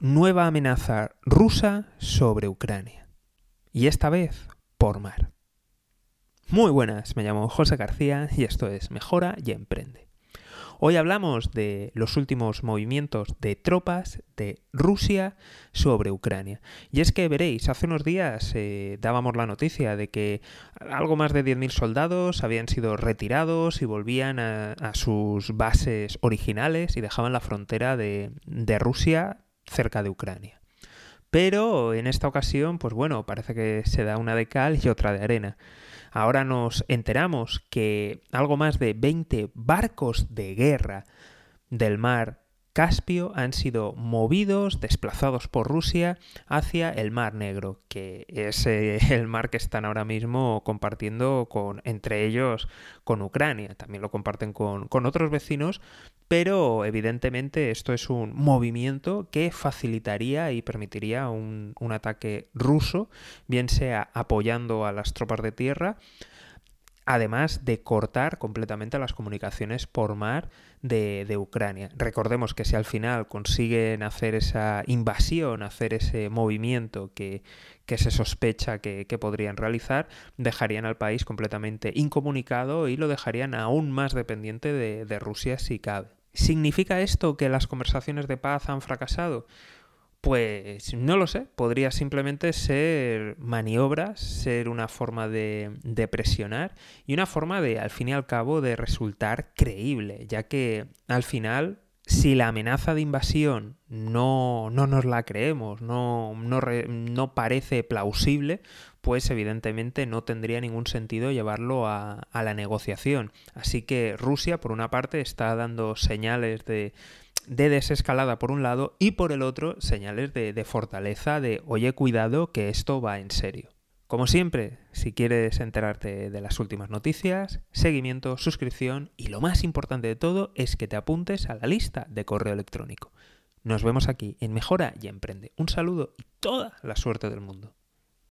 nueva amenaza rusa sobre Ucrania. Y esta vez por mar. Muy buenas, me llamo José García y esto es Mejora y Emprende. Hoy hablamos de los últimos movimientos de tropas de Rusia sobre Ucrania. Y es que veréis, hace unos días eh, dábamos la noticia de que algo más de 10.000 soldados habían sido retirados y volvían a, sus bases originales y dejaban la frontera de, de Rusia cerca de Ucrania. Pero en esta ocasión, pues bueno, parece que se da una de cal y otra de arena. Ahora nos enteramos que algo más de 20 barcos de guerra del mar Caspio han sido movidos, desplazados por Rusia hacia el Mar Negro, que es eh, el mar que están ahora mismo compartiendo con, entre ellos con Ucrania. También lo comparten con, otros vecinos, pero evidentemente esto es un movimiento que facilitaría y permitiría un, un ataque ruso, bien sea apoyando a las tropas de tierra, además de cortar completamente las comunicaciones por mar de, Ucrania. Recordemos que si al final consiguen hacer esa invasión, hacer ese movimiento que, se sospecha que, podrían realizar, dejarían al país completamente incomunicado y lo dejarían aún más dependiente de, de Rusia si cabe. ¿Significa esto que las conversaciones de paz han fracasado? Pues no lo sé, podría simplemente ser maniobras, ser una forma de, presionar y una forma de, al fin y al cabo, de resultar creíble, ya que al final, si la amenaza de invasión no, no nos la creemos, no, no, no, parece plausible, pues evidentemente no tendría ningún sentido llevarlo a, a la negociación. Así que Rusia, por una parte, está dando señales de de desescalada por un lado y por el otro señales de, de fortaleza, de oye cuidado que esto va en serio. Como siempre, si quieres enterarte de las últimas noticias, seguimiento, suscripción y lo más importante de todo es que te apuntes a la lista de correo electrónico. Nos vemos aquí en Mejora y Emprende. Un saludo y toda la suerte del mundo.